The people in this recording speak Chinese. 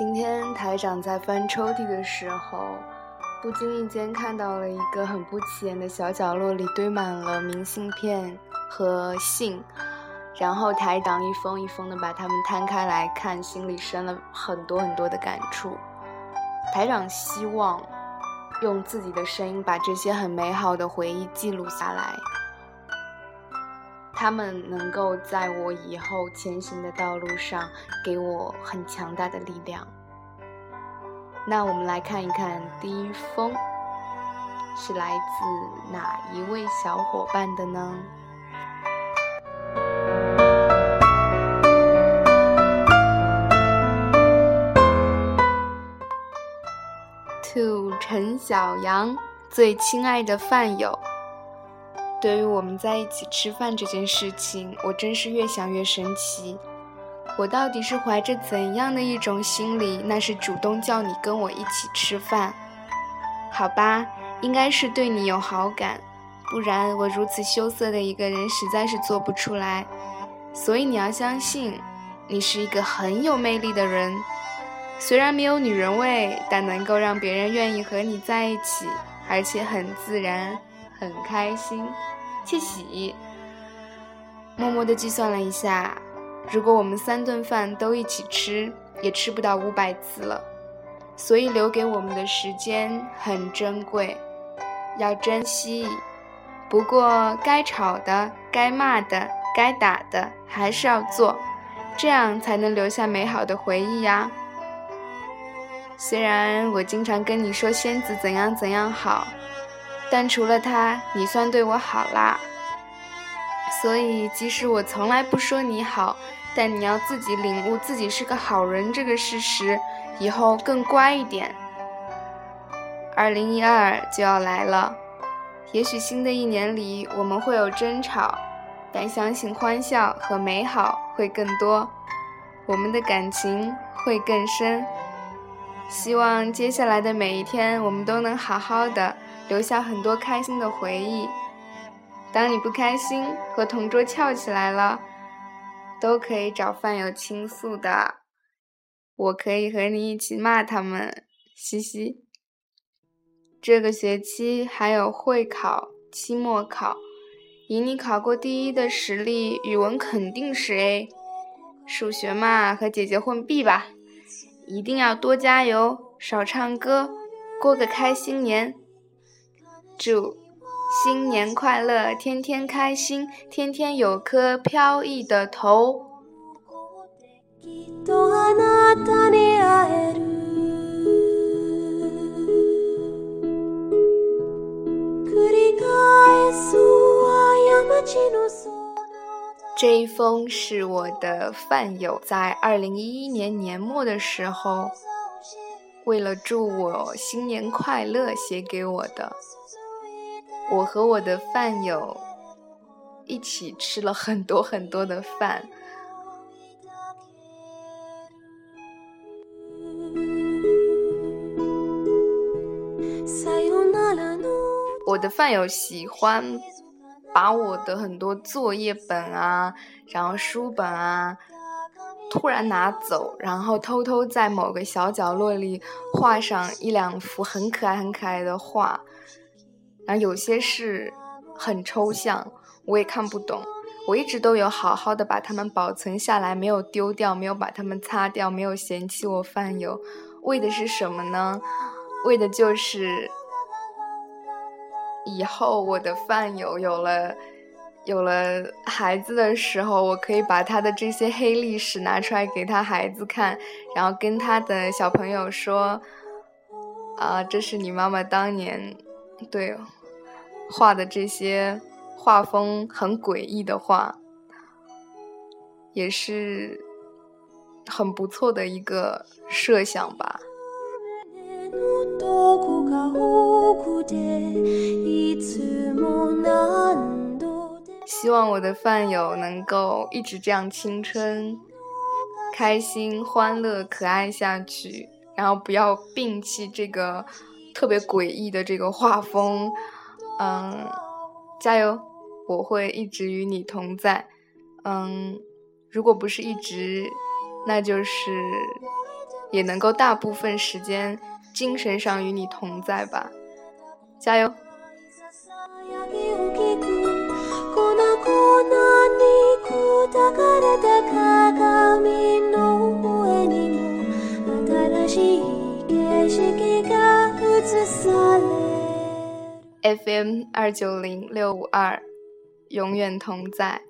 今天台长在翻抽屉的时候，不经意间看到了一个很不起眼的小角落里堆满了明信片和信，然后台长一封一封的把它们摊开来看，心里生了很多很多的感触。台长希望用自己的声音把这些很美好的回忆记录下来。他们能够在我以后前行的道路上给我很强大的力量。那我们来看一看第一封是来自哪一位小伙伴的呢？To 陈小阳，最亲爱的饭友。对于我们在一起吃饭这件事情，我真是越想越神奇。我到底是怀着怎样的一种心理，那是主动叫你跟我一起吃饭？好吧，应该是对你有好感，不然我如此羞涩的一个人实在是做不出来。所以你要相信，你是一个很有魅力的人，虽然没有女人味，但能够让别人愿意和你在一起，而且很自然，很开心。窃喜，默默的计算了一下，如果我们三顿饭都一起吃，也吃不到五百次了。所以留给我们的时间很珍贵，要珍惜。不过该吵的、该骂的、该打的还是要做，这样才能留下美好的回忆呀。虽然我经常跟你说仙子怎样怎样好。但除了他，你算对我好啦。所以，即使我从来不说你好，但你要自己领悟自己是个好人这个事实，以后更乖一点。二零一二就要来了，也许新的一年里我们会有争吵，但相信欢笑和美好会更多，我们的感情会更深。希望接下来的每一天，我们都能好好的。留下很多开心的回忆。当你不开心和同桌翘起来了，都可以找饭友倾诉的。我可以和你一起骂他们，嘻嘻。这个学期还有会考、期末考，以你考过第一的实力，语文肯定是 A。数学嘛，和姐姐混 B 吧。一定要多加油，少唱歌，过个开心年。祝新年快乐，天天开心，天天有颗飘逸的头。这一封是我的饭友在二零一一年年末的时候，为了祝我新年快乐写给我的。我和我的饭友一起吃了很多很多的饭。我的饭友喜欢把我的很多作业本啊，然后书本啊，突然拿走，然后偷偷在某个小角落里画上一两幅很可爱、很可爱的画。然后有些是很抽象，我也看不懂。我一直都有好好的把它们保存下来，没有丢掉，没有把它们擦掉，没有嫌弃我饭友。为的是什么呢？为的就是以后我的饭友有了有了孩子的时候，我可以把他的这些黑历史拿出来给他孩子看，然后跟他的小朋友说：“啊，这是你妈妈当年对。”画的这些画风很诡异的画，也是很不错的一个设想吧。希望我的饭友能够一直这样青春、开心、欢乐、可爱下去，然后不要摒弃这个特别诡异的这个画风。嗯，加油！我会一直与你同在。嗯，如果不是一直，那就是也能够大部分时间精神上与你同在吧。加油！FM 二九零六五二，永远同在。